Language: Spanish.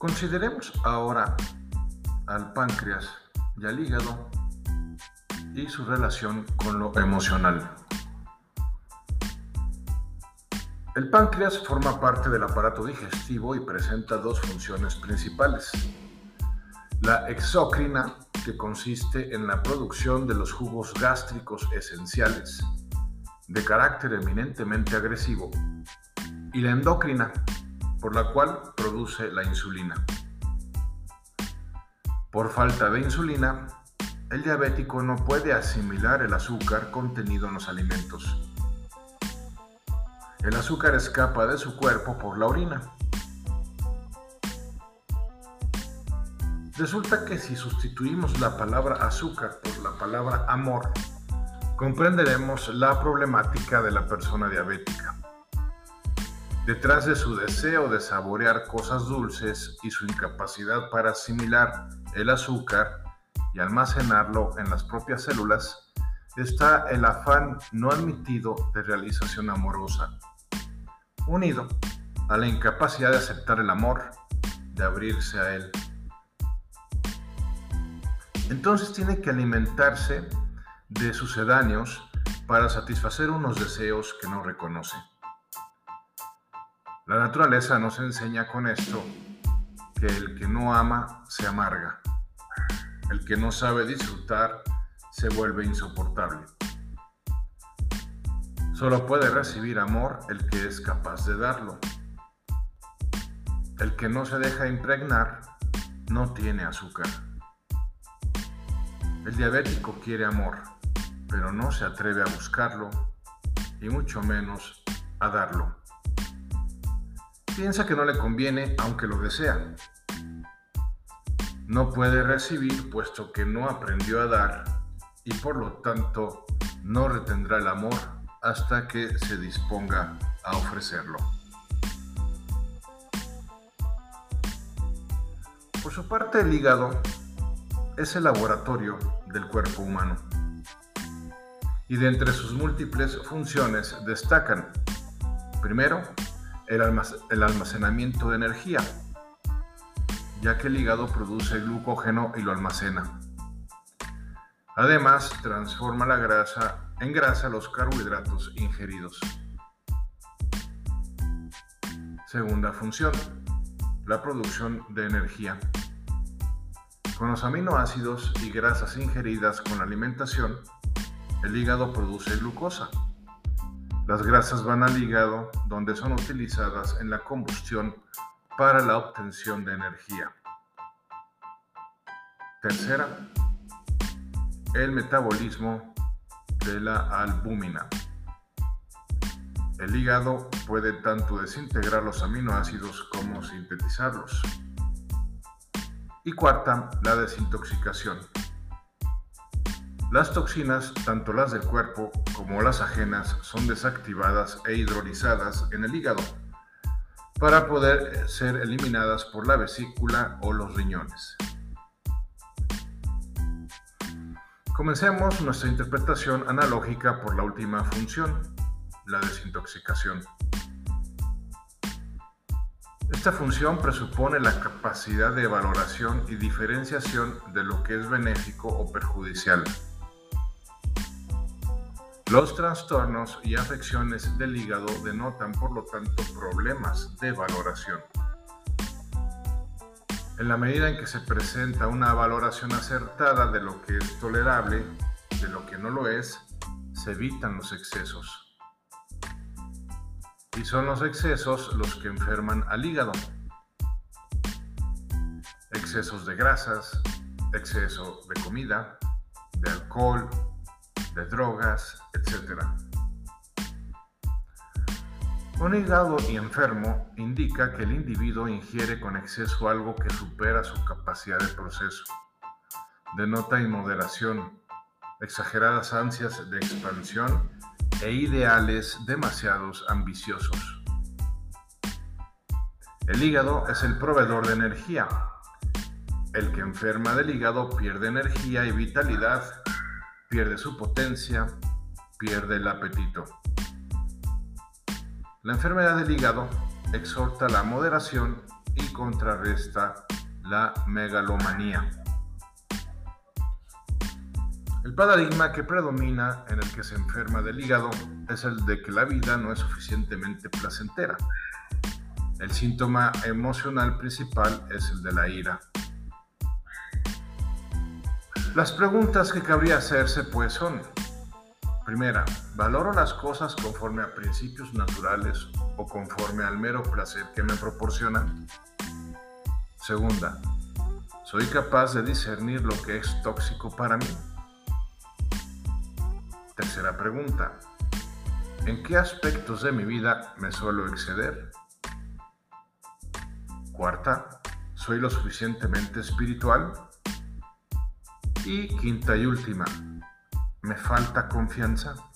Consideremos ahora al páncreas y al hígado y su relación con lo emocional. El páncreas forma parte del aparato digestivo y presenta dos funciones principales. La exócrina, que consiste en la producción de los jugos gástricos esenciales, de carácter eminentemente agresivo, y la endocrina, por la cual produce la insulina. Por falta de insulina, el diabético no puede asimilar el azúcar contenido en los alimentos. El azúcar escapa de su cuerpo por la orina. Resulta que si sustituimos la palabra azúcar por la palabra amor, comprenderemos la problemática de la persona diabética. Detrás de su deseo de saborear cosas dulces y su incapacidad para asimilar el azúcar y almacenarlo en las propias células, está el afán no admitido de realización amorosa, unido a la incapacidad de aceptar el amor, de abrirse a él. Entonces tiene que alimentarse de sucedáneos para satisfacer unos deseos que no reconoce. La naturaleza nos enseña con esto que el que no ama se amarga. El que no sabe disfrutar se vuelve insoportable. Solo puede recibir amor el que es capaz de darlo. El que no se deja impregnar no tiene azúcar. El diabético quiere amor, pero no se atreve a buscarlo y mucho menos a darlo piensa que no le conviene aunque lo desea. No puede recibir puesto que no aprendió a dar y por lo tanto no retendrá el amor hasta que se disponga a ofrecerlo. Por su parte el hígado es el laboratorio del cuerpo humano y de entre sus múltiples funciones destacan, primero, el almacenamiento de energía, ya que el hígado produce glucógeno y lo almacena. Además, transforma la grasa en grasa los carbohidratos ingeridos. Segunda función, la producción de energía. Con los aminoácidos y grasas ingeridas con la alimentación, el hígado produce glucosa las grasas van al hígado donde son utilizadas en la combustión para la obtención de energía. Tercera, el metabolismo de la albúmina. El hígado puede tanto desintegrar los aminoácidos como sintetizarlos. Y cuarta, la desintoxicación. Las toxinas, tanto las del cuerpo como las ajenas, son desactivadas e hidrolizadas en el hígado para poder ser eliminadas por la vesícula o los riñones. Comencemos nuestra interpretación analógica por la última función, la desintoxicación. Esta función presupone la capacidad de valoración y diferenciación de lo que es benéfico o perjudicial los trastornos y afecciones del hígado denotan, por lo tanto, problemas de valoración. En la medida en que se presenta una valoración acertada de lo que es tolerable, de lo que no lo es, se evitan los excesos. Y son los excesos los que enferman al hígado. Excesos de grasas, exceso de comida, de alcohol, drogas, etc. Un hígado y enfermo indica que el individuo ingiere con exceso algo que supera su capacidad de proceso. Denota inmoderación, exageradas ansias de expansión e ideales demasiados ambiciosos. El hígado es el proveedor de energía. El que enferma del hígado pierde energía y vitalidad pierde su potencia, pierde el apetito. La enfermedad del hígado exhorta la moderación y contrarresta la megalomanía. El paradigma que predomina en el que se enferma del hígado es el de que la vida no es suficientemente placentera. El síntoma emocional principal es el de la ira. Las preguntas que cabría hacerse pues son, primera, ¿valoro las cosas conforme a principios naturales o conforme al mero placer que me proporcionan? Segunda, ¿soy capaz de discernir lo que es tóxico para mí? Tercera pregunta, ¿en qué aspectos de mi vida me suelo exceder? Cuarta, ¿soy lo suficientemente espiritual? Y quinta y última, ¿me falta confianza?